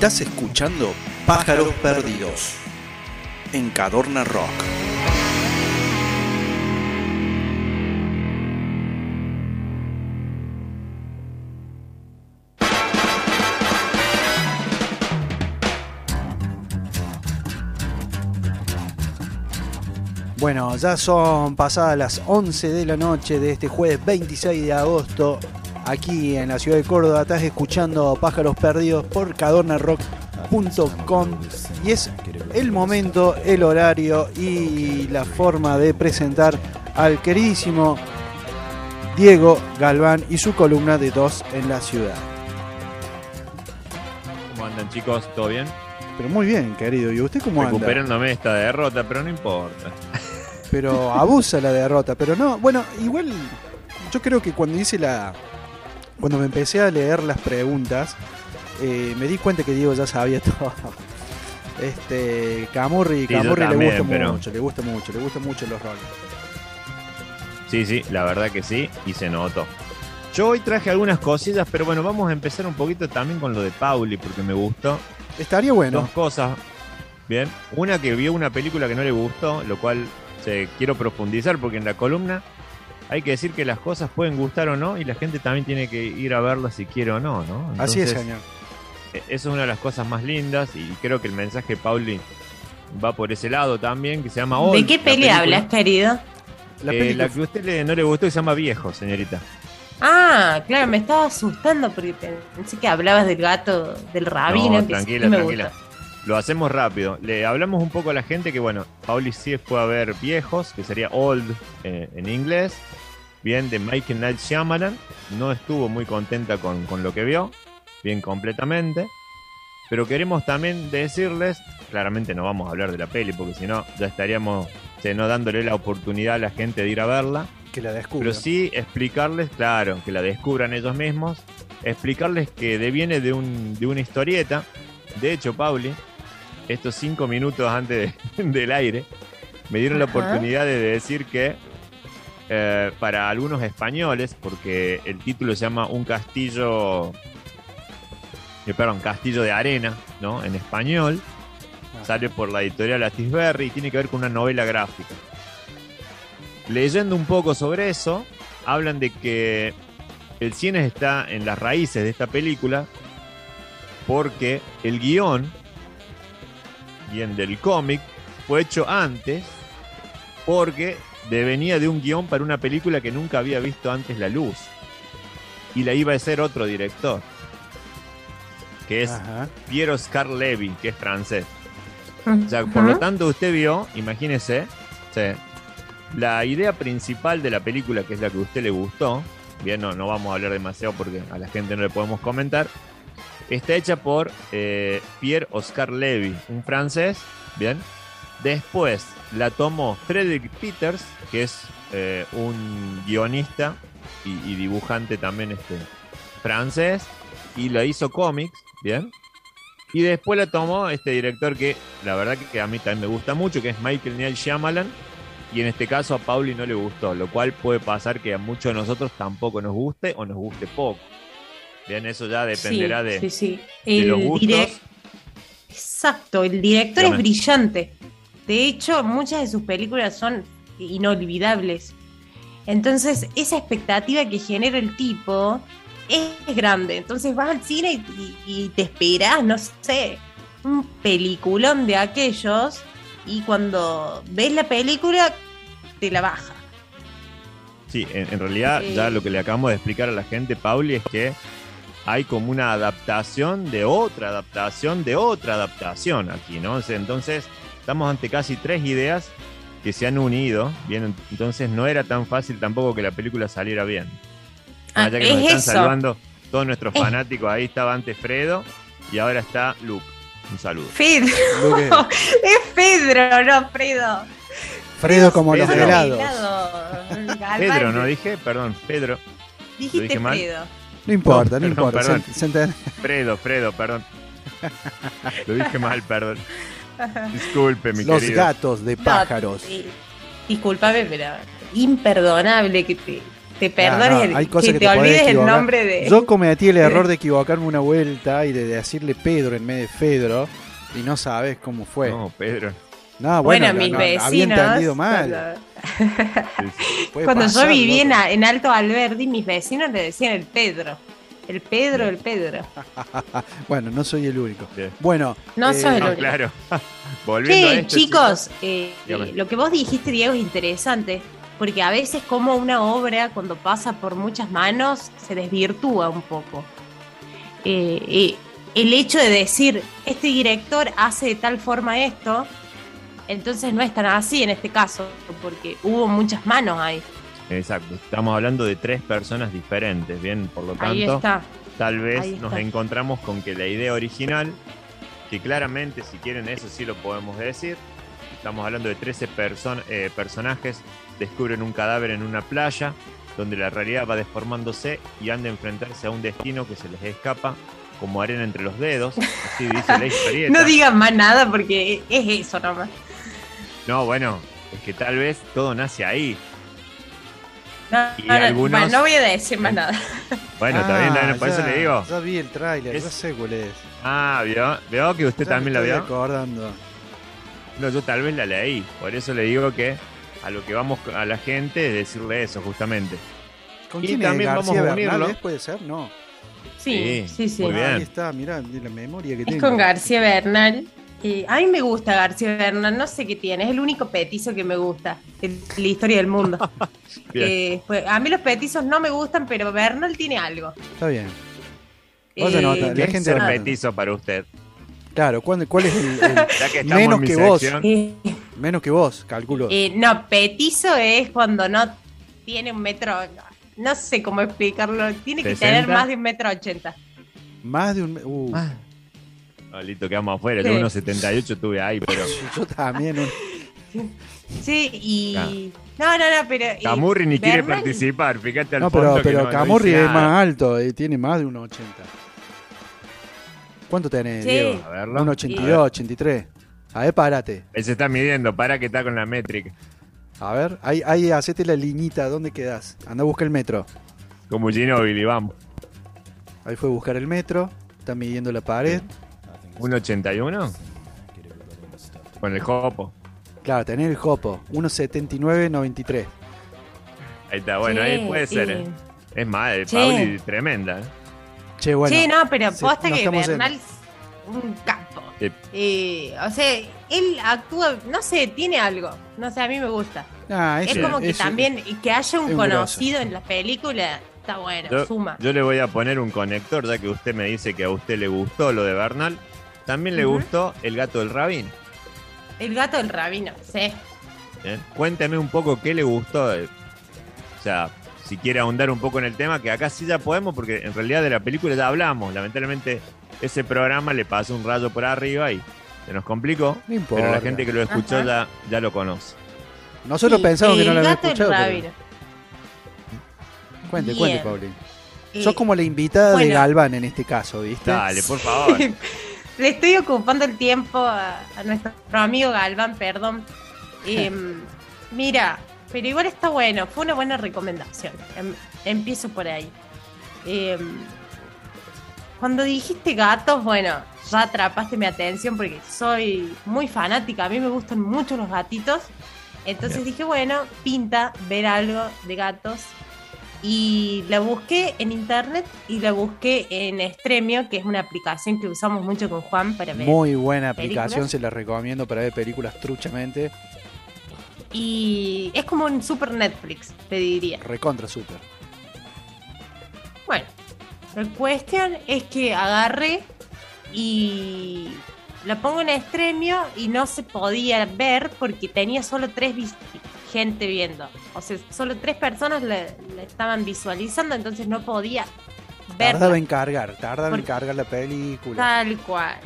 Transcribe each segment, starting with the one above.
Estás escuchando Pájaros Perdidos en Cadorna Rock. Bueno, ya son pasadas las 11 de la noche de este jueves 26 de agosto, aquí en la ciudad de Córdoba. Estás escuchando Pájaros Perdidos por cadornarock.com y es el momento, el horario y la forma de presentar al queridísimo Diego Galván y su columna de Dos en la ciudad. ¿Cómo andan chicos? ¿Todo bien? Pero muy bien, querido. ¿Y usted cómo anda? Recuperándome esta derrota, pero no importa. pero abusa la derrota. Pero no, bueno, igual yo creo que cuando hice la. Cuando me empecé a leer las preguntas, eh, me di cuenta que Diego ya sabía todo. Este, Camurri, Sí, le gusta pero- mucho, le gusta mucho, le gustan mucho los roles. Sí, sí, la verdad que sí, y se notó. Yo hoy traje algunas cosillas, pero bueno, vamos a empezar un poquito también con lo de Pauli, porque me gustó. Estaría bueno. Dos cosas. Bien. Una que vio una película que no le gustó, lo cual se, quiero profundizar, porque en la columna hay que decir que las cosas pueden gustar o no, y la gente también tiene que ir a verlas si quiere o no, ¿no? Así es, señor. Eh, Eso es una de las cosas más lindas y creo que el mensaje de Pauli va por ese lado también, que se llama Old, ¿De qué peli hablas, querido? La Eh, la que a usted le- no le gustó y se llama Viejo, señorita. Ah, claro, me estaba asustando porque pensé que hablabas del gato del rabino. no, que tranquila, sí me tranquila. gusta. Lo hacemos rápido. Le hablamos un poco a la gente que, bueno, Pauli sí fue a ver Viejos, que sería Old eh, en inglés. Bien, de Michael Night Shyamalan. No estuvo muy contenta con, con lo que vio. Bien, completamente. Pero queremos también decirles, claramente no vamos a hablar de la peli, porque si no, ya estaríamos no dándole la oportunidad a la gente de ir a verla. que la descubra. Pero sí explicarles, claro, que la descubran ellos mismos, explicarles que deviene de, un, de una historieta. De hecho, Pauli, estos cinco minutos antes de- del aire, me dieron la oportunidad de decir que eh, para algunos españoles, porque el título se llama Un castillo, eh, perdón, Castillo de Arena, ¿no? En español, Ah. sale por la editorial Atisberry y tiene que ver con una novela gráfica. Leyendo un poco sobre eso, hablan de que el cine está en las raíces de esta película porque el guion, bien del cómic, fue hecho antes porque venía de un guion para una película que nunca había visto antes la luz y la iba a hacer otro director que es Ajá. Piero Scarlevi, que es francés. O sea, por lo tanto, usted vio, imagínese, sí, la idea principal de la película, que es la que a usted le gustó, bien, no, no vamos a hablar demasiado porque a la gente no le podemos comentar, está hecha por eh, Pierre Oscar Levy, un francés, bien. Después la tomó Frederick Peters, que es eh, un guionista y, dibujante también este, francés, y la hizo cómics, bien. Y después la tomó este director que la verdad que, a mí también me gusta mucho, que es Michael Neil Shyamalan. Y en este caso a Pauli no le gustó, lo cual puede pasar que a muchos de nosotros tampoco nos guste o nos guste poco. Bien, eso ya dependerá sí, de, sí, sí. de los gustos. Exacto, el director Dígame. es brillante. De hecho, muchas de sus películas son inolvidables. Entonces, esa expectativa que genera el tipo es, grande. Entonces vas al cine y, y- y te esperas, no sé, un peliculón de aquellos y cuando ves la película te la baja. Sí, en, en realidad ya lo que le acabamos de explicar a la gente, Pauli, es que hay como una adaptación de otra adaptación de otra adaptación aquí, ¿no? Entonces, estamos ante casi tres ideas que se han unido, bien, entonces no era tan fácil tampoco que la película saliera bien. Ah, Allá que nos es están eso. salvando todos nuestros Es- fanáticos, ahí estaba antes Fredo y ahora está Luke. Un saludo. Pedro, Luque- es Pedro, no Fredo. Fredo como los Pedro. helados. Pedro, ¿no dije? Perdón, Pedro. Dijiste dije mal? No importa, no, No, perdón, importa. perdón. se- se enten- Fredo, Fredo, perdón. Lo dije mal, perdón. Disculpe, mi Los querido. gatos de pájaros. No, sí. Discúlpame, pero imperdonable que te te perdones, no, cosas que, que te, olvides el nombre de... Yo cometí el error de equivocarme una vuelta y de decirle Pedro en vez de Fedro y no sabes cómo fue. No, No, bueno, bueno, no, mis no, había vecinos. entendido mal. Cuando, yo vivía en, Alto Alberdi, mis vecinos le decían el Pedro. El Pedro, el Pedro. Bueno, no soy el único. Bien. Bueno, No eh, sos el No, único. claro. Volviendo a Sí, esto, chicos, eh, eh, lo que vos dijiste, Diego, es interesante, porque a veces como una obra, cuando pasa por muchas manos, se desvirtúa un poco. Eh, eh, el hecho de decir, este director hace de tal forma esto, entonces no es tan así en este caso, porque hubo muchas manos ahí. Exacto. Estamos hablando de tres personas diferentes, bien, por lo Ahí tanto, está. tal vez Ahí nos encontramos con que la idea original, que claramente, si quieren, eso sí lo podemos decir. Estamos hablando de 13 person- eh, personajes, descubren un cadáver en una playa, donde la realidad va deformándose y han de enfrentarse a un destino que se les escapa como arena entre los dedos. Así dice la historieta. No digan más nada porque es eso nomás. No, bueno, es que tal vez todo nace ahí. No, Y no, no, algunos- bueno, no voy a decir más nada. Bueno, ah, también, por eso ya- le digo. Ya vi el tráiler, Es- ya sé cuál es. Ah, ¿vio? ¿Vio que usted Ya también la estoy vio? acordando. No, yo tal vez la leí. Por eso le digo que a lo que vamos a la gente es decirle eso, justamente. ¿Con Y quién también es? vamos ¿García a unirlo. Es? ¿Puede ser? No. Sí, Sí, sí, sí. muy bien. Ah, ahí está, mirá, la memoria que Es tengo. con García Bernal. Eh, a mí me gusta García Bernal, no sé qué tiene, es el único petizo que me gusta de la historia del mundo. Eh, pues, a mí los petizos no me gustan, pero Bernal tiene algo. Está bien. Vos se nota, Eh, ¿Qué la es gente ser petizo para usted? Claro, ¿cuándo- ¿cuál es el, el- que estamos Menos en que vos. sección, eh, menos que vos, calculo? eh, no, petizo es cuando no tiene un metro, no sé cómo explicarlo, tiene que 60. tener más de un metro ochenta. Más de un... Uh, Ah. No, listo, quedamos afuera. Yo unos 78 tuve ahí, pero. Yo también. un- Sí, y... Claro. No, no, no, pero... Camurri ni quiere Bernal- participar, fíjate al No, fondo pero, que pero no- no Camurri es más alto, eh, tiene más de 1,80. ¿Cuánto tenés, Sí. Diego? A verlo. 1,82, 83. A ver, párate. Él se está midiendo, para que está con la métrica. A ver, ahí, ahí hacete la liñita, ¿dónde quedás? Anda a buscar el metro. Como Ginóbili, vamos. Ahí fue a buscar el metro, está midiendo la pared. ¿1.81? Con el jopo. Claro, tenés el jopo, 1,79,93. Ahí está, bueno, ahí puede ser. ¿eh? Es más, de Sí. Pauli tremenda. ¿eh? Che, bueno. sí, no, pero se- posta que Bernal es un capo. Sí. Eh, o sea, él actúa, no sé, tiene algo. No sé, a mí me gusta. Ah, Es como que también que haya es un un conocido en la película, está bueno, Yo, suma. yo le voy a poner un conector, ya que usted me dice que a usted le gustó lo de Bernal. También le gustó el gato del rabín. El gato del rabino, sí. ¿eh? Cuénteme un poco qué le gustó. eh. O sea, si quiere ahondar un poco en el tema, que acá sí ya podemos, porque en realidad de la película ya hablamos. Lamentablemente, ese programa le pasó un rayo por arriba y se nos complicó. No importa. Pero la gente que lo escuchó Ajá. ya, ya lo conoce. Nosotros Sí, pensamos que no lo había escuchado. pero- rabino. Cuente, Bien. cuente, Pauli. Eh, Sos como la invitada de. Galván en este caso, ¿viste? Dale, por favor. Le estoy ocupando el tiempo a, a nuestro amigo Galván, perdón. Em, mira, pero igual está bueno, fue una buena recomendación. Em- empiezo por ahí. Em, cuando dijiste gatos, bueno, ya atrapaste mi atención porque soy muy fanática, a mí me gustan mucho los gatitos. Entonces dije, bueno, pinta ver algo de gatos. Y la busqué en internet y la busqué en Estremio, que es una aplicación que usamos mucho con Juan para ver. Muy buena aplicación, películas. se la recomiendo para ver películas truchamente. Y es como un super Netflix, te diría. Recontra super. Bueno, la cuestión es que agarré y la pongo en Estremio y no se podía ver porque tenía solo tres vis- gente viendo. O sea, solo tres personas la estaban visualizando, entonces no podía Tardaba verla. en cargar, tardaba en cargar la película. Tal cual.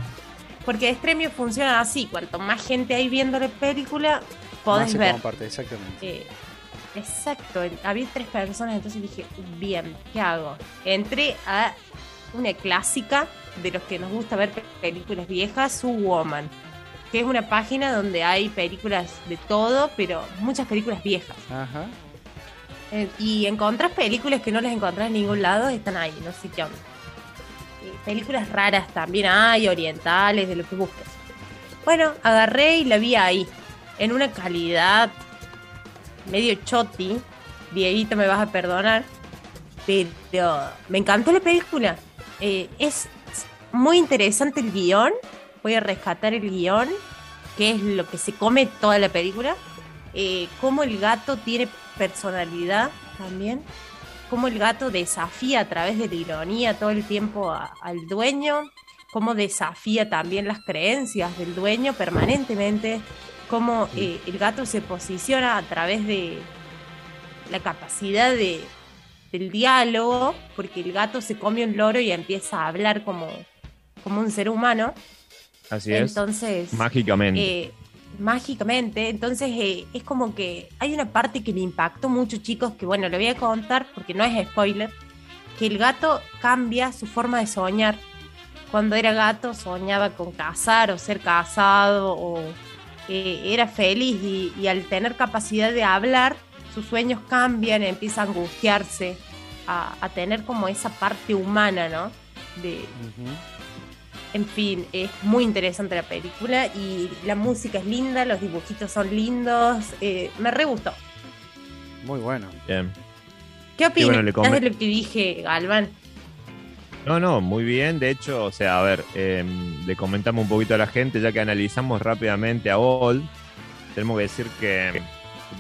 Porque Estremio funciona así, cuanto más gente hay viendo la película, Más podés se ver. comparte, exactamente. Eh, exacto, había tres personas, entonces dije, bien, ¿qué hago? Entré a una clásica de los que nos gusta ver pe- películas viejas, Su Woman, que es una página donde hay películas de todo, pero muchas películas viejas. Ajá. Eh, y encontrás películas que no las encontrás en ningún lado, están ahí, no sé qué onda. Eh, películas raras también hay, orientales, de lo que busques. Bueno, agarré y la vi ahí, en una calidad medio choti. Dieguito, me vas a perdonar. Pero me encantó la película. Eh, es muy interesante el guion. Voy a rescatar el guion, que es lo que se come toda la película. Eh, cómo el gato tiene personalidad también. Cómo el gato desafía a través de la ironía todo el tiempo a- al dueño. Cómo desafía también las creencias del dueño permanentemente. Cómo eh, el gato se posiciona a través de la capacidad de, del diálogo, porque el gato se come un loro y empieza a hablar como, como un ser humano. Así es. Entonces, Mágicamente. eh, mágicamente, entonces eh, es como que hay una parte que me impactó mucho, chicos, que bueno, lo voy a contar porque no es spoiler, que el gato cambia su forma de soñar. Cuando era gato soñaba con casar o ser casado o eh, era feliz y, y al tener capacidad de hablar, sus sueños cambian, empieza a angustiarse, a, a tener como esa parte humana, ¿no? De, en fin, es muy interesante la película y la música es linda, los dibujitos son lindos, eh, me re gustó. Muy bueno. Bien. ¿Qué opinas bueno, de lo que dije, Galván? No, no, muy bien. De hecho, o sea, a ver, eh, le comentamos un poquito a la gente, ya que analizamos rápidamente a Old. Tenemos que decir que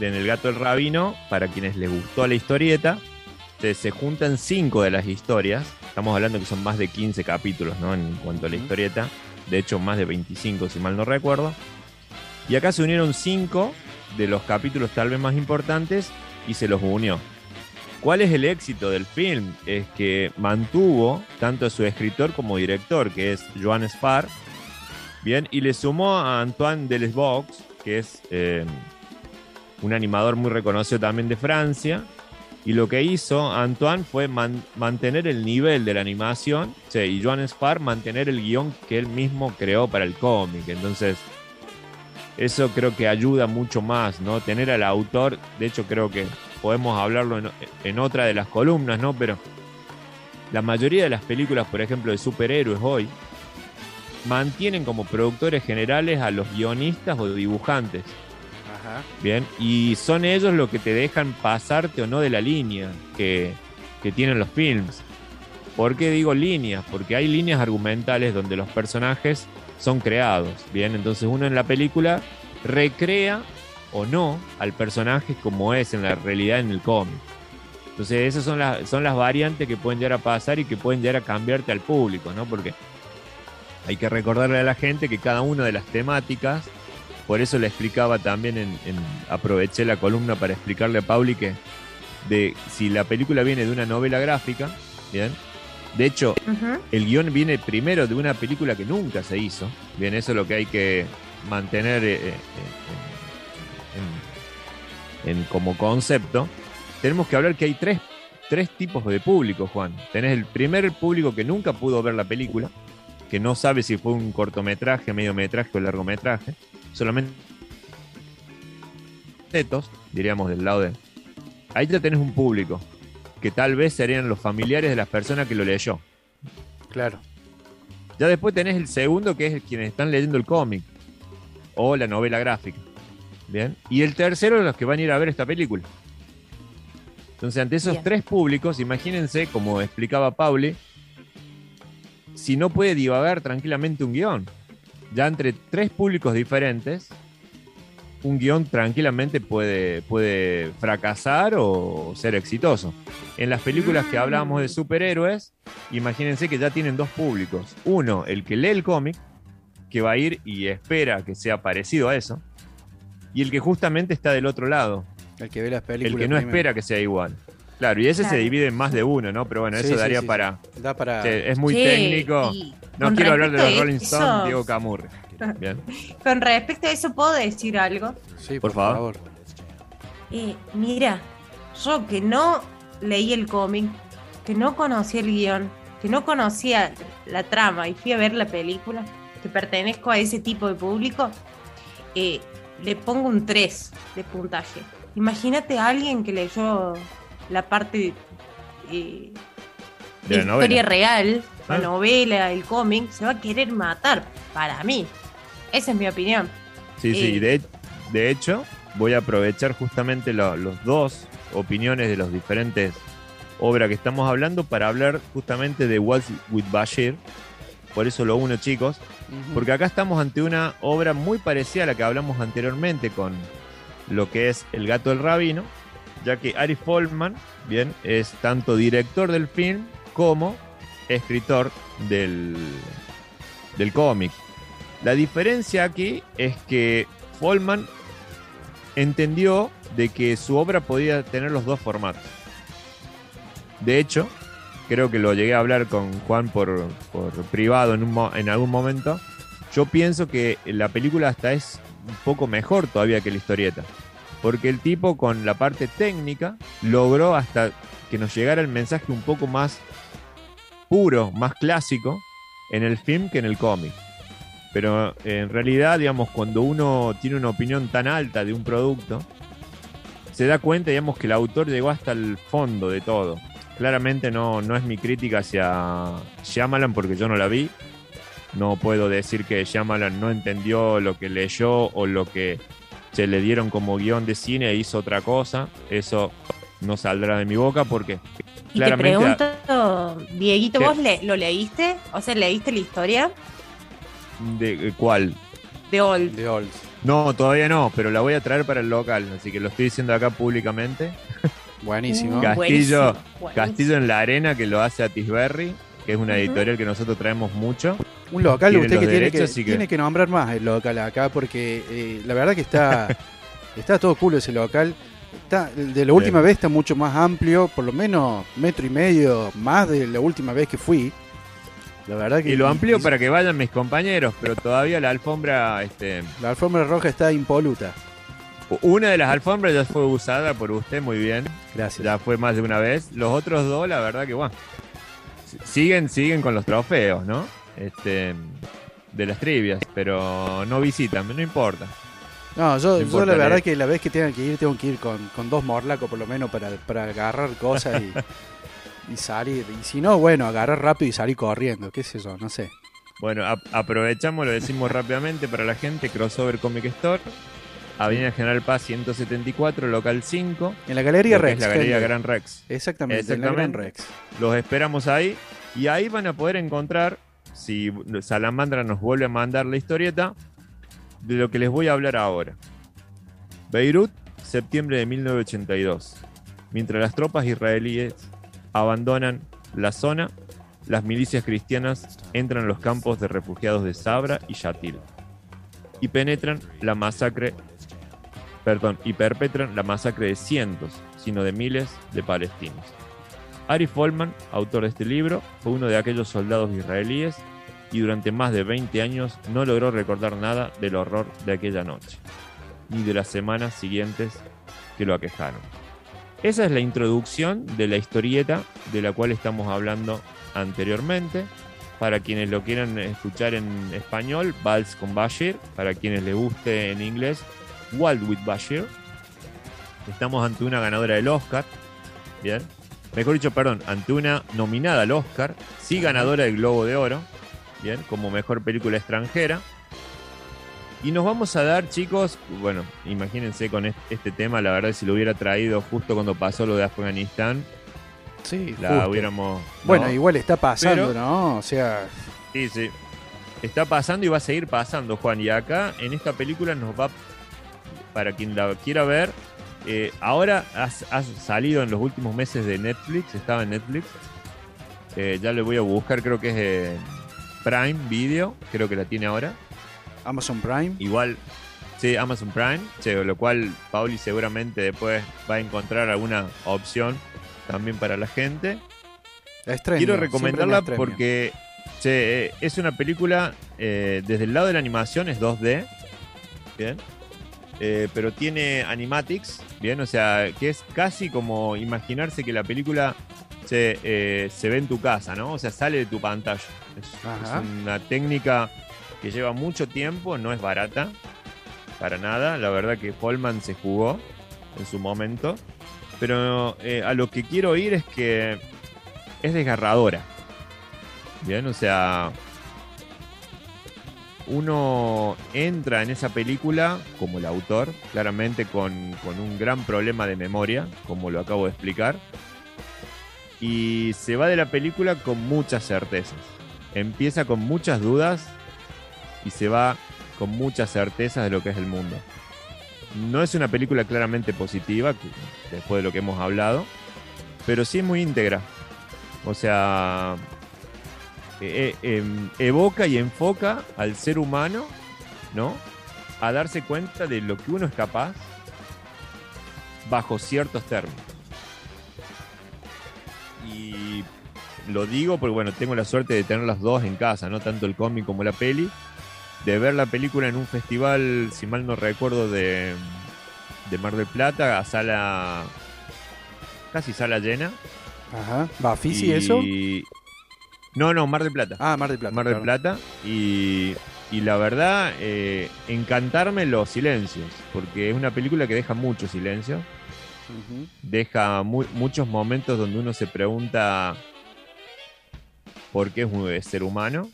en El Gato del Rabino, para quienes les gustó la historieta, se, se juntan cinco de las historias. Estamos hablando que son más de 15 capítulos, ¿no? En cuanto a la historieta. De hecho, más de 25, si mal no recuerdo. Y acá se unieron cinco de los capítulos tal vez más importantes y se los unió. ¿Cuál es el éxito del film? Es que mantuvo tanto a su escritor como director, que es Joan Spar, bien, y le sumó a Antoine Delesbox, que es eh, un animador muy reconocido también de Francia, y lo que hizo Antoine fue man- mantener el nivel de la animación, y Joan Spar mantener el guion que él mismo creó para el cómic. Entonces, eso creo que ayuda mucho más, ¿no? Tener al autor, de hecho creo que podemos hablarlo en, en otra de las columnas, ¿no? Pero la mayoría de las películas, por ejemplo, de superhéroes hoy, mantienen como productores generales a los guionistas o dibujantes, ¿bien? Y son ellos los que te dejan pasarte o no de la línea que, que tienen los films. ¿Por qué digo líneas? Porque hay líneas argumentales donde los personajes son creados, ¿bien? Entonces uno en la película recrea o no al personaje como es en la realidad en el cómic. Entonces esas son las, son las variantes que pueden llegar a pasar y que pueden llegar a cambiarte al público, ¿no? Porque hay que recordarle a la gente que cada una de las temáticas, por eso le explicaba también, en, en- aproveché la columna para explicarle a Pauli que de, si la película viene de una novela gráfica, ¿bien? De hecho, el guion viene primero de una película que nunca se hizo. Bien, eso es lo que hay que mantener eh, eh, en- como concepto. Tenemos que hablar que hay tres, tres tipos de público, Juan. Tenés el primer público que nunca pudo ver la película, que no sabe si fue un cortometraje, mediometraje o largometraje. Solamente tetos, diríamos del lado de... Ahí ya tenés un público, que tal vez serían los familiares de las personas que lo leyó. Claro. Ya después tenés el segundo, que es quienes están leyendo el cómic o la novela gráfica. Bien. Y el tercero, los que van a ir a ver esta película. Entonces, ante esos Bien. tres públicos, imagínense, como explicaba Pauli, si no puede divagar tranquilamente un guion. Ya entre tres públicos diferentes, un guion tranquilamente puede, puede fracasar o ser exitoso. En las películas que hablábamos de superhéroes, imagínense que ya tienen dos públicos. Uno, el que lee el cómic, que va a ir y espera que sea parecido a eso. Y el que justamente está del otro lado, El que ve las películas. el que no primero. espera que sea igual. Claro, y ese Claro. se divide en más de uno, ¿no? Pero bueno, Sí, eso daría sí, para... Da es muy técnico. No quiero hablar de los Rolling eso- Stones, Diego Camurri. Bien. Con respecto a eso, ¿puedo decir algo? Sí, por por, favor. favor. Eh, mira, yo que no leí el cómic, que no conocía el guion, que no conocía la trama y fui a ver la película, que pertenezco a ese tipo de público, eh, le pongo un 3 de puntaje. Imagínate a alguien que leyó la parte eh, De la historia novela. real, Ah. la novela, el cómic, se va a querer matar, para mí. Esa es mi opinión. Sí, sí, Eh. de, de hecho, voy a aprovechar justamente lo- los dos opiniones de los diferentes obras que estamos hablando para hablar justamente de What's with Bashir. Por eso lo uno, chicos, porque acá estamos ante una obra muy parecida a la que hablamos anteriormente con lo que es El gato del rabino, ya que Ari Folman, bien, es tanto director del film como escritor del, del cómic. La diferencia aquí es que Folman entendió de que su obra podía tener los dos formatos. De hecho, creo que lo llegué a hablar con Juan por, por privado en, un en algún momento. Yo pienso que la película hasta es un poco mejor todavía que la historieta. Porque el tipo con la parte técnica logró hasta que nos llegara el mensaje un poco más puro, más clásico en el film que en el cómic. Pero eh, en realidad, digamos, cuando uno tiene una opinión tan alta de un producto, se da cuenta, digamos, que el autor llegó hasta el fondo de todo. Claramente no, no es mi crítica hacia Shyamalan porque yo no la vi. No puedo decir que Shyamalan no entendió lo que leyó o lo que se le dieron como guion de cine e hizo otra cosa. Eso no saldrá de mi boca porque Y Claramente, te pregunto, Dieguito. ¿vos le- lo leíste? O sea, ¿leíste la historia de cuál de Old? De Olds. No, todavía no, pero la voy a traer para el local, así que lo estoy diciendo acá públicamente. Buenísimo. Uh, Castillo, buenísimo. Castillo en la Arena, que lo hace Atisberry, que es una editorial que nosotros traemos mucho. Un local, usted que tiene, que tiene que nombrar más el local acá, porque eh, la verdad que está, está todo culo ese local. Está, de la última Bien. vez está mucho más amplio, por lo menos metro y medio más de la última vez que fui. La verdad que Y lo amplío y- para que vayan mis compañeros, pero todavía la alfombra, este, La alfombra roja está impoluta. una de las alfombras ya fue usada por usted muy bien, Gracias. ya fue más de una vez. Los otros dos, la verdad que bueno, siguen, siguen con los trofeos, ¿no? Este, de las trivias, pero no visitan, no importa. No, yo, No yo importa, la verdad que la vez que tenga que ir, tengo que ir con, con dos morlacos por lo menos para, para agarrar cosas y, y salir. Y si no, bueno, agarrar rápido y salir corriendo, qué sé yo, no sé. Bueno, ap- aprovechamos, lo decimos rápidamente para la gente, Crossover Comic Store, Avenida General Paz 174, local 5, En la Galería Rex. es la Galería. Gran Rex. Exactamente, en la Gran Exactamente. Rex. Los esperamos ahí y ahí van a poder encontrar, si Salamandra nos vuelve a mandar la historieta, de lo que les voy a hablar ahora. Beirut, septiembre de 1982. Mientras las tropas israelíes abandonan la zona, las milicias cristianas entran en los campos de refugiados de Sabra y Yatil y penetran la masacre, perdón, y perpetran la masacre de cientos, sino de miles de palestinos. Ari Folman, autor de este libro, fue uno de aquellos soldados israelíes y durante más de 20 años no logró recordar nada del horror de aquella noche, ni de las semanas siguientes que lo aquejaron. Esa es la introducción de la historieta de la cual estamos hablando anteriormente. Para quienes lo quieran escuchar en español, Vals con Bashir. Para quienes les guste en inglés, Wild with Bashir. Estamos ante una ganadora del Oscar. Bien. Mejor dicho, perdón, ante una nominada al Oscar, sí ganadora del Globo de Oro, bien, como mejor película extranjera. Y nos vamos a dar, chicos, bueno, imagínense con est- este tema, la verdad, si lo hubiera traído justo cuando pasó lo de Afganistán, Sí, la justo. hubiéramos. Bueno, ¿no? igual está pasando, Pero- ¿no? O sea, Sí, sí. Está pasando y va a seguir pasando, Juan. Y acá, en esta película, nos va. Para quien la quiera ver, eh, ahora ha, ha salido en los últimos meses de Netflix, estaba en Netflix. Eh, ya le voy a buscar, creo que es eh, Prime Video, creo que la tiene ahora. Amazon Prime. Igual, sí, Amazon Prime, sí, lo cual Pauli seguramente después va a encontrar alguna opción también para la gente. Trending, Quiero recomendarla porque che, eh, es una película, desde el lado de la animación es 2D, bien, Eh, pero tiene animatics, bien, o sea, que es casi como imaginarse que la película se, eh, se ve en tu casa, ¿no? O sea, sale de tu pantalla. Es, una técnica que lleva mucho tiempo, no es barata, para nada, la verdad que Holman se jugó en su momento. Pero eh, a lo que quiero ir es que es desgarradora. Bien, o sea, uno entra en esa película como el autor, claramente con, con, un gran problema de memoria, como lo acabo de explicar, y se va de la película con muchas certezas. Empieza con muchas dudas y se va con muchas certezas de lo que es el mundo. No es una película claramente positiva, después de lo que hemos hablado, pero sí es muy íntegra. O sea, eh, eh, em, evoca y enfoca al ser humano, ¿no? A darse cuenta de lo que uno es capaz bajo ciertos términos. Y lo digo porque, bueno, tengo la suerte de tener las dos en casa, ¿no? Tanto el cómic como la peli. De ver la película en un festival, si mal no recuerdo, de, de Mar del Plata, a sala. casi sala llena. Ajá. ¿Bafisi eso? No, no, Mar del Plata. Ah, Mar del Plata. Mar del Plata. Y, y, la verdad, eh, encantarme los silencios, porque es una película que deja mucho silencio. Uh -huh. Deja mu muchos momentos donde uno se pregunta por qué es un ser humano,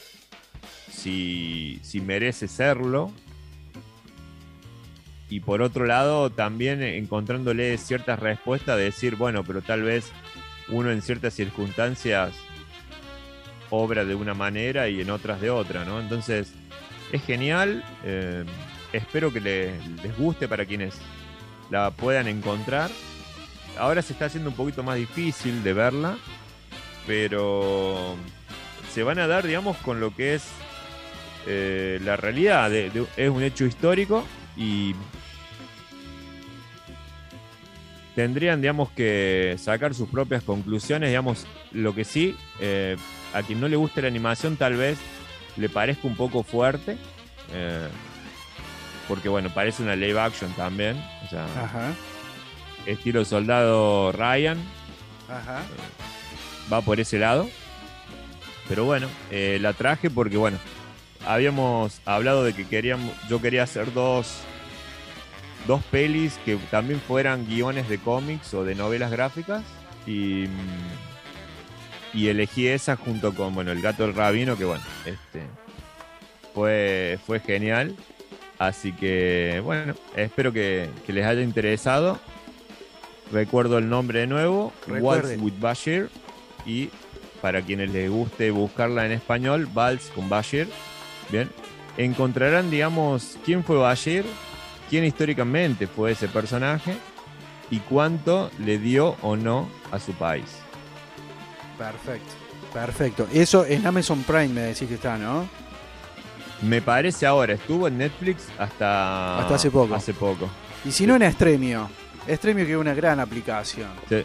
si, si merece serlo. Y por otro lado, también encontrándole ciertas respuestas de decir, bueno, pero tal vez uno en ciertas circunstancias obra de una manera y en otras de otra, ¿no? Entonces, es genial. Eh, espero que le, les guste para quienes la puedan encontrar. Ahora se está haciendo un poquito más difícil de verla, pero se van a dar, digamos, con lo que es eh, la realidad. Es un hecho histórico y tendrían, digamos, que sacar sus propias conclusiones. Digamos, lo que sí, eh, a quien no le guste la animación tal vez le parezca un poco fuerte. Eh, porque bueno, parece una live action también. O sea, Ajá. estilo soldado Ryan. Ajá. Eh, va por ese lado. Pero bueno, la traje porque bueno, habíamos hablado de que queríamos, yo quería hacer dos, dos pelis que también fueran guiones de cómics o de novelas gráficas. Y y elegí esa junto con bueno el gato del rabino que bueno este fue fue genial así que bueno espero que, que les haya interesado recuerdo el nombre de nuevo Waltz with Bashir y para quienes les guste buscarla en español Vals con Bashir bien encontrarán digamos quién fue Bashir quién históricamente fue ese personaje y cuánto le dio o no a su país Perfecto. Perfecto. Eso en Amazon Prime me decís que está, ¿no? Me parece ahora. Estuvo en Netflix hasta, hasta hace poco. Hace poco. Y si no en Estremio. Estremio que es una gran aplicación. Sí.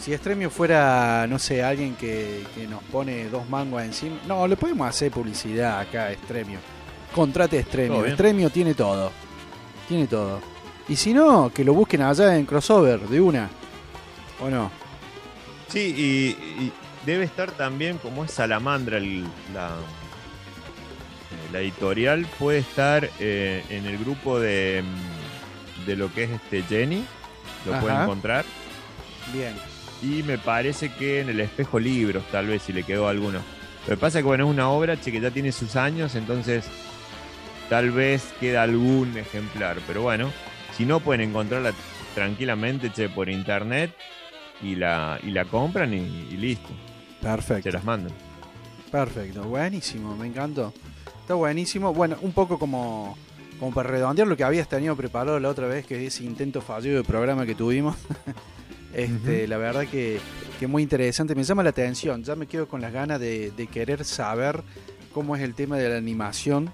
Si Estremio fuera, no sé, alguien que, que, nos pone dos mangos encima. No, le podemos hacer publicidad acá a Estremio. Contrate Estremio. Estremio tiene todo. Tiene todo. Y si no, que lo busquen allá en crossover de una. ¿O no? Sí, y, y, debe estar también, como es Salamandra, el, la, la, editorial, puede estar eh, en el grupo de, de, lo que es este Jenny, lo puede encontrar. Bien. Y me parece que en el espejo libros, tal vez, si le quedó alguno. Lo que pasa es que, bueno, es una obra che, que ya tiene sus años, entonces tal vez queda algún ejemplar. Pero bueno, si no, pueden encontrarla tranquilamente che, por internet y la, y la compran y, y, listo. Perfecto. Se las mandan. Perfecto, buenísimo, me encantó. Está buenísimo. Bueno, un poco como, como para redondear lo que habías tenido preparado la otra vez, que es ese intento fallido de programa que tuvimos. este, uh -huh. La verdad que, que, muy interesante. Me llama la atención. Ya me quedo con las ganas de, de querer saber cómo es el tema de la animación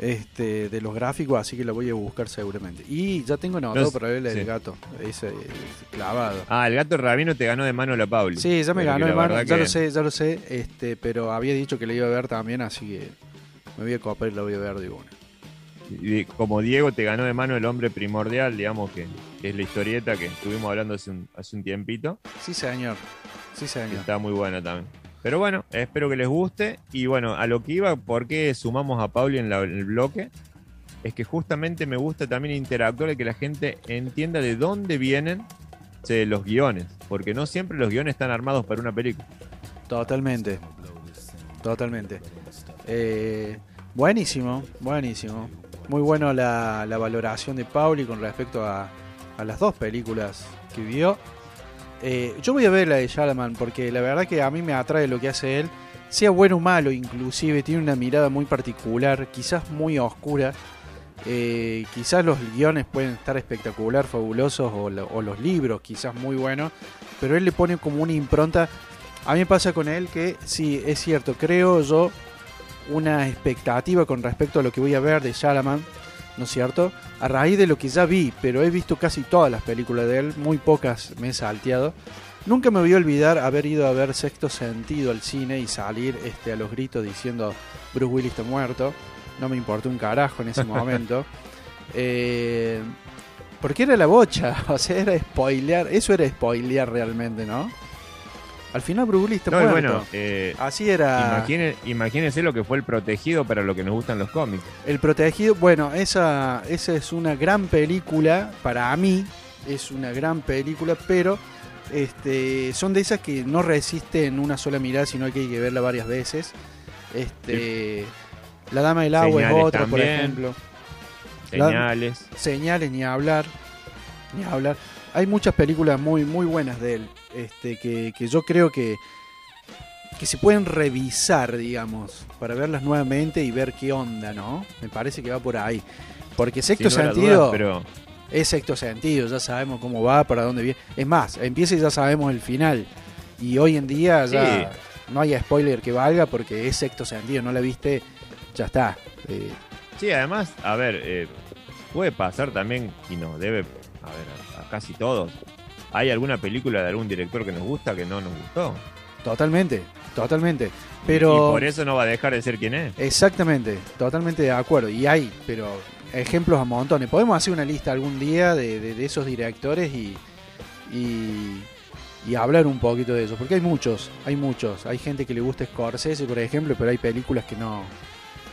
este, de los gráficos, así que la voy a buscar seguramente. Y ya tengo anotado no, para ver el sí. gato, ese, ese, clavado. Ah, el gato Rabino te ganó de mano la Pauli. Sí, ya me ganó de mano, ya que... lo sé, ya lo sé, este, pero había dicho que la iba a ver también, así que me voy a copiar y la voy a ver de una. Y como Diego te ganó de mano el hombre primordial, digamos que, que es la historieta que estuvimos hablando hace un, hace un tiempito. Sí, señor. Sí, señor. Está muy buena también. Pero bueno, espero que les guste. Y bueno, a lo que iba, ¿por qué sumamos a Pauli en, la, el bloque? es que justamente me gusta también interactuar y que la gente entienda de dónde vienen los guiones, porque no siempre los guiones están armados para una película. Totalmente. Totalmente. Eh, buenísimo, buenísimo. Muy bueno la, la valoración de Pauli con respecto a, a las dos películas que vio. Eh, yo voy a ver la de Shalaman porque la verdad que a mí me atrae lo que hace él. Sea bueno o malo, inclusive tiene una mirada muy particular, quizás muy oscura. Eh, quizás los guiones pueden estar espectacular, fabulosos, o, o los libros quizás muy buenos, pero él le pone como una impronta. A mí me pasa con él que sí, es cierto, creo yo una expectativa con respecto a lo que voy a ver de Shalaman, ¿no es cierto? A raíz de lo que ya vi, pero he visto casi todas las películas de él, muy pocas me he salteado. Nunca me voy a olvidar haber ido a ver Sexto Sentido al cine y salir este, a los gritos diciendo Bruce Willis está muerto. No me importó un carajo en ese momento. Eh, porque era la bocha, o sea, era spoilear. Eso era spoilear realmente, ¿no? Al final Willis está No, y muerto. bueno, eh, Así era. imagine- imagínense lo que fue el protegido para lo que nos gustan los cómics. El Protegido, bueno, esa, esa es una gran película, para mí es una gran película, pero este, son de esas que no resisten una sola mirada, sino que hay que verla varias veces. Este, La Dama del Agua Señales es otra, por ejemplo. La- Señales. Señales, ni hablar, ni hablar. Hay muchas películas muy, muy buenas de él, este, que, que yo creo que, que se pueden revisar, digamos, para verlas nuevamente y ver qué onda, ¿no? Me parece que va por ahí. Porque sexto sin sentido pero es sexto sentido, ya sabemos cómo va, para dónde viene. Es más, empieza y ya sabemos el final. Y hoy en día ya no hay spoiler que valga porque es sexto sentido, no la viste, ya está. Eh, Sí, además, a ver, eh, puede pasar también, y nos debe, a ver, a, a casi todos. ¿Hay alguna película de algún director que nos gusta que no nos gustó? totalmente, totalmente. Y Pero por eso no va a dejar de ser quien es. Exactamente, totalmente de acuerdo. Y hay, pero ejemplos a montones. Podemos hacer una lista algún día de, de- de esos directores y, y, y hablar un poquito de eso. Porque hay muchos, hay muchos. Hay gente que le gusta Scorsese, por ejemplo, pero hay películas que no...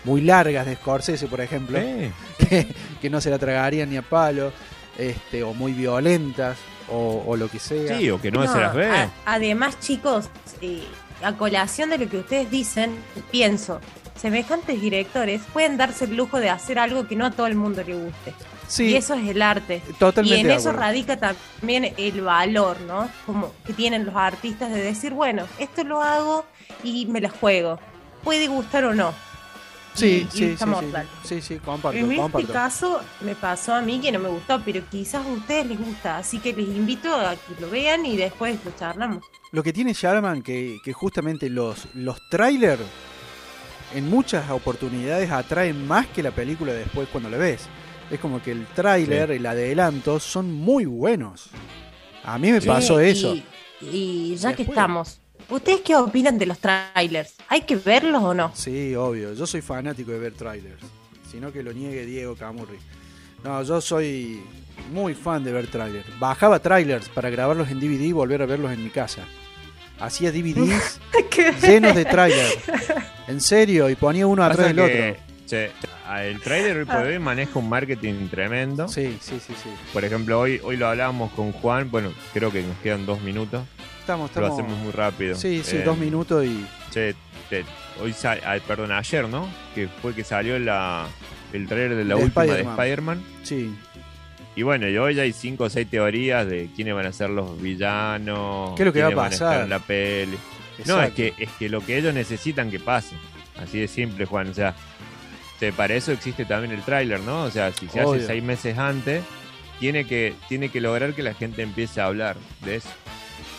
Muy largas de Scorsese, por ejemplo, Eh, que, que no se la tragarían ni a palo, este, o muy violentas, o, o lo que sea. sí, o que no, No, se las ve. a- además, chicos, eh, a colación de lo que ustedes dicen, pienso, semejantes directores pueden darse el lujo de hacer algo que no a todo el mundo le guste. Sí, Y eso es el arte. totalmente y en eso radica también el valor, ¿no? Como que tienen los artistas de decir, bueno, esto lo hago y me la juego. Puede gustar o no. Sí, sí, sí, sí, mortal. sí, sí, comparto, En este caso me pasó a mí que no me gustó, pero quizás a ustedes les gusta, así que les invito a que lo vean y después lo charlamos. Lo que tiene Sharman que, que justamente los, los trailers en muchas oportunidades atraen más que la película después cuando la ves. Es como que el tráiler, Sí. el adelanto son muy buenos. A mí me pasó eso. Y, ya que estamos, ¿ustedes qué opinan de los trailers? ¿Hay que verlos o no? Sí, obvio. Yo soy fanático de ver trailers. Sino que lo niegue Diego Camurri. No, yo soy muy fan de ver trailers. Bajaba trailers para grabarlos en DVD y volver a verlos en mi casa. Hacía DVDs llenos de trailers. En serio, y ponía uno atrás del otro. che, el trailer hoy por hoy maneja un marketing tremendo. Sí, sí, sí, sí. Por ejemplo, hoy, hoy lo hablábamos con Juan. Bueno, creo que nos quedan dos minutos. Estamos, Lo hacemos muy rápido. Sí, sí, Eh, dos minutos y. Che, te- hoy sa- ah, perdón, ayer, ¿no? Que fue que salió la, el trailer de la De última de Spider-Man. Sí. Y bueno, y hoy ya hay cinco o seis teorías de quiénes van a ser los villanos. ¿Qué es lo que va a estar pasar? en la peli. No, es que, es que lo que ellos necesitan que pase. Así de simple, Juan. O sea, para eso existe también el tráiler, ¿no? O sea, si se Obvio. hace seis meses antes, tiene que, tiene que lograr que la gente empiece a hablar de eso.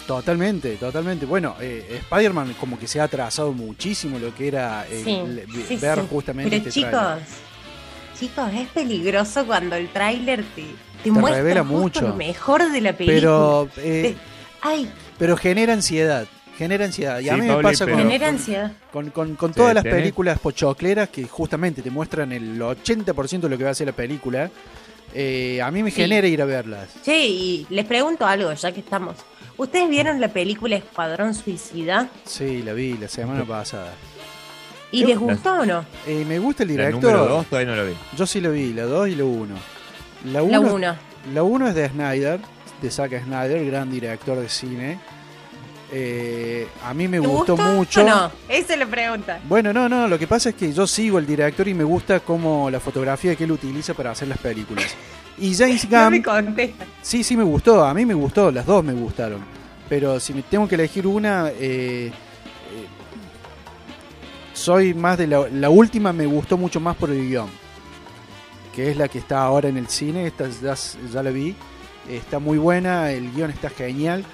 Totalmente, totalmente. Bueno, eh, Spider-Man como que se ha atrasado muchísimo lo que era eh, Sí, sí, ver sí. justamente Pero este chicos, chicos, es peligroso cuando el tráiler te, te, Te muestra revela justo mucho. lo mejor de la película. Pero, eh, Ay, pero genera ansiedad. Genera ansiedad. Y a Sí, mí me pasa con, genera con- ansiedad. con, con- con Sí, todas las tenés- películas pochocleras que justamente te muestran el 80% de lo que va a ser la película. eh, a mí me Sí. genera ir a verlas. Che, y les pregunto algo, ya que estamos. ¿Ustedes vieron la película Escuadrón Suicida? Sí, la vi la semana pasada. ¿Y les gustó o no? Eh, me gusta el La director. número 2 todavía no lo vi. Yo sí lo vi, la 2 y la 1. La La 1 uno. la uno es de Snyder, de Zack Snyder, gran director de cine. Eh, a mí me ¿Te gustó, gustó mucho. o no? Esa es la pregunta. Bueno, no, no, lo que pasa es que yo sigo el director y me gusta como la fotografía que él utiliza para hacer las películas. Y James No me Gunn, contesta. sí, sí me gustó, a mí me gustó, las dos me gustaron. Pero si me tengo que elegir una, eh, eh, soy más de la, la última, me gustó mucho más por el guion. Que es la que está ahora en el cine, esta ya, ya la vi. Está muy buena, el guion está genial.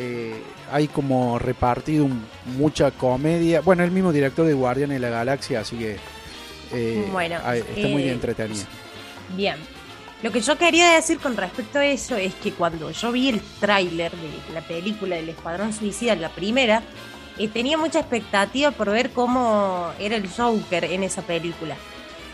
eh, hay como repartido un- mucha comedia. Bueno, el mismo director de Guardián de la Galaxia, así que eh, Bueno, está muy eh, entretenida. Bien. Lo que yo quería decir con respecto a eso es que cuando yo vi el tráiler de la película del Escuadrón Suicida, la primera, eh, tenía mucha expectativa por ver cómo era el Joker en esa película.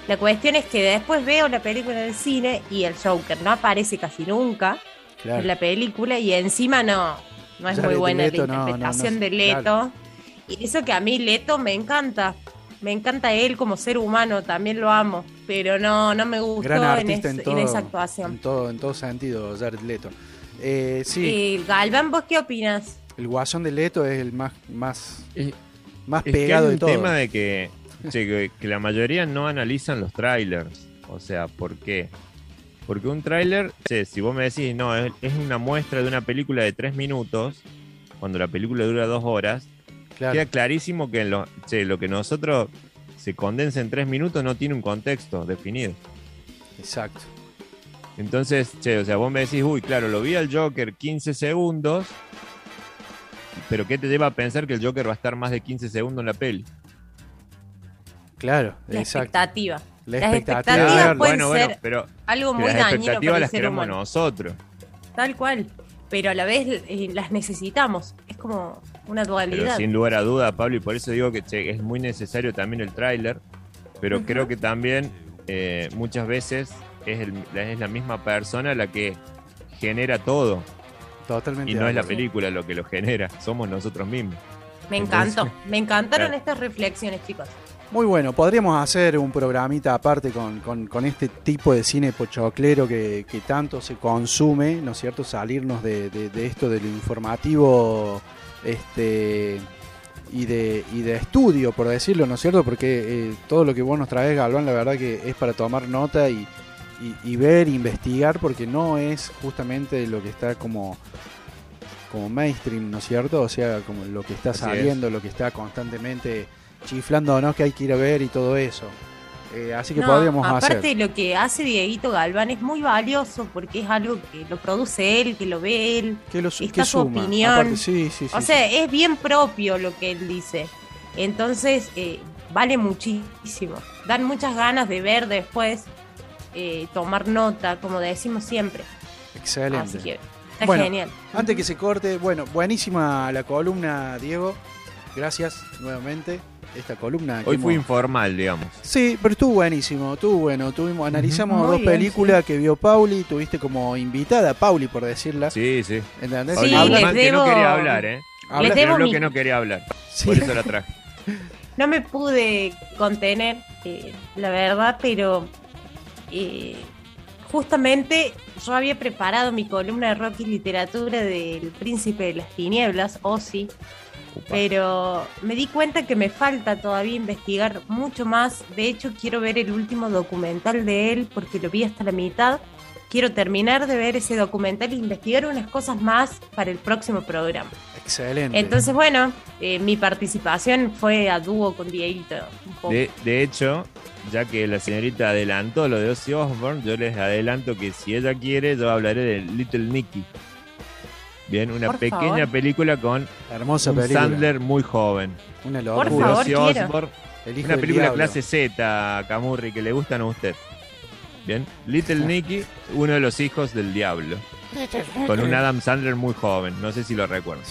La cuestión es que después veo la película en el cine y el Joker no aparece casi nunca Claro. en la película y encima no, no es muy buena Leto, la no, no, interpretación no, de Leto. claro. Y eso que a mí Leto me encanta. Me encanta él como ser humano, también lo amo, pero no, no me gustó Gran en, artista es- en, en todo, esa en actuación. todo, en todo sentido, Jared Leto. Eh, sí, Eh, Galván, ¿vos qué opinas? el guasón de Leto es el más, más, Es, más es que hay pegado de todo. tema de que, che, que, que la mayoría no analizan los trailers. O sea, ¿por qué? Porque un tráiler, che, si vos me decís, no, es, es una muestra de una película de tres minutos, cuando la película dura dos horas, Claro, queda clarísimo que lo, che, lo que nosotros se condensa en tres minutos no tiene un contexto definido. exacto. Entonces, che, o sea, vos me decís, uy, claro, lo vi al Joker 15 segundos, pero ¿qué te lleva a pensar que el Joker va a estar más de 15 segundos en la peli? Claro, La exacto. expectativa. La Las expectativa. expectativas Claro, pueden bueno, ser bueno, pero algo muy las dañino para expectativas el las ser queremos humano. nosotros. Tal cual. Pero a la vez eh, las necesitamos. Es como una Pero dualidad. sin lugar a duda, Pablo, y por eso digo que che, es muy necesario también el tráiler, pero creo que también eh, muchas veces es, el- es la misma persona la que genera todo, Totalmente. y no es la película lo que lo genera, somos nosotros mismos. Me Entonces- encantó. Me encantaron Claro. estas reflexiones, chicos. Muy bueno, podríamos hacer un programita aparte con, con- con este tipo de cine pochoclero que, que tanto se consume, ¿no es cierto? Salirnos de, de- de esto del informativo este y de, y de estudio, por decirlo, ¿no es cierto? Porque eh, todo lo que vos nos traes, Galván, la verdad que es para tomar nota y, y- y ver, investigar, porque no es justamente lo que está como como mainstream, ¿no es cierto? O sea, como lo que está Así saliendo, lo que está constantemente chiflándonos que hay que ir a ver y todo eso. Eh, así que No, podríamos aparte hacer. lo que hace Dieguito Galván es muy valioso porque es algo que lo produce él, que lo ve él. Que lo su- está que su suma. opinión. Aparte, sí, sí, sí, o sí. sea, es bien propio lo que él dice. Entonces, eh, vale muchísimo. Dan muchas ganas de ver después, eh, tomar nota, como decimos siempre. Excelente. Así que está Bueno, genial. Antes que se corte, bueno, buenísima la columna, Diego. Gracias nuevamente. Esta columna. que Hoy fue hemos- informal, digamos. Sí, pero estuvo buenísimo, estuvo bueno. Tuvimos, analizamos Muy dos bien, películas que vio Pauli, tuviste como invitada a Pauli, por decirla. Sí, sí. ¿Entendés? Sí, Pablo Habla- les Guzmán, que no debo- quería hablar, ¿eh? habla- debo bloque mi- no quería hablar, Sí. por eso la traje. No me pude contener, eh, la verdad, pero eh, justamente yo había preparado mi columna de rock y literatura del Príncipe de las Tinieblas, Ozzy, pero me di cuenta que me falta todavía investigar mucho más. De hecho, quiero ver el último documental de él porque lo vi hasta la mitad. Quiero terminar de ver ese documental e investigar unas cosas más para el próximo programa. Excelente. Entonces, bueno, eh, mi participación fue a dúo con Dieguito. un poco. De, de hecho, ya que la señorita adelantó lo de Ozzy Osbourne, yo les adelanto que si ella quiere, yo hablaré de Little Nicky. Bien, una Por pequeña favor. película con Hermosa un película. Sandler muy joven. Una Por locura. favor, quiero. El hijo una película diablo. clase Z, Camurri, que le gustan a usted. Bien, Little Nicky, uno de los hijos del diablo. Con un Adam Sandler muy joven, no sé si lo recuerdan.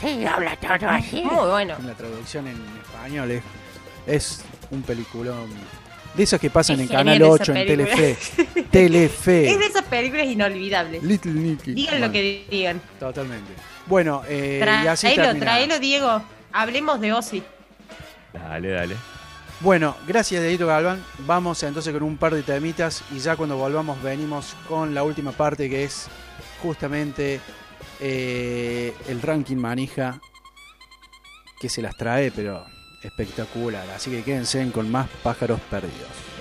Muy bueno. En la traducción en español es, es un peliculón. De esas que pasan Es en Canal esa 8, en. Telefe. Telefe. Es de esas películas inolvidables. Little Nicky. Digan Bueno, lo que digan. Totalmente. Bueno, eh, y así Traelo, traelo, Diego. Hablemos de Ozzy. Dale, dale. Bueno, gracias Dedito Galván. Vamos entonces con un par de temitas y ya cuando volvamos venimos con la última parte que es justamente eh, el ranking manija que se las trae, pero espectacular. Así que quédense con más pájaros perdidos.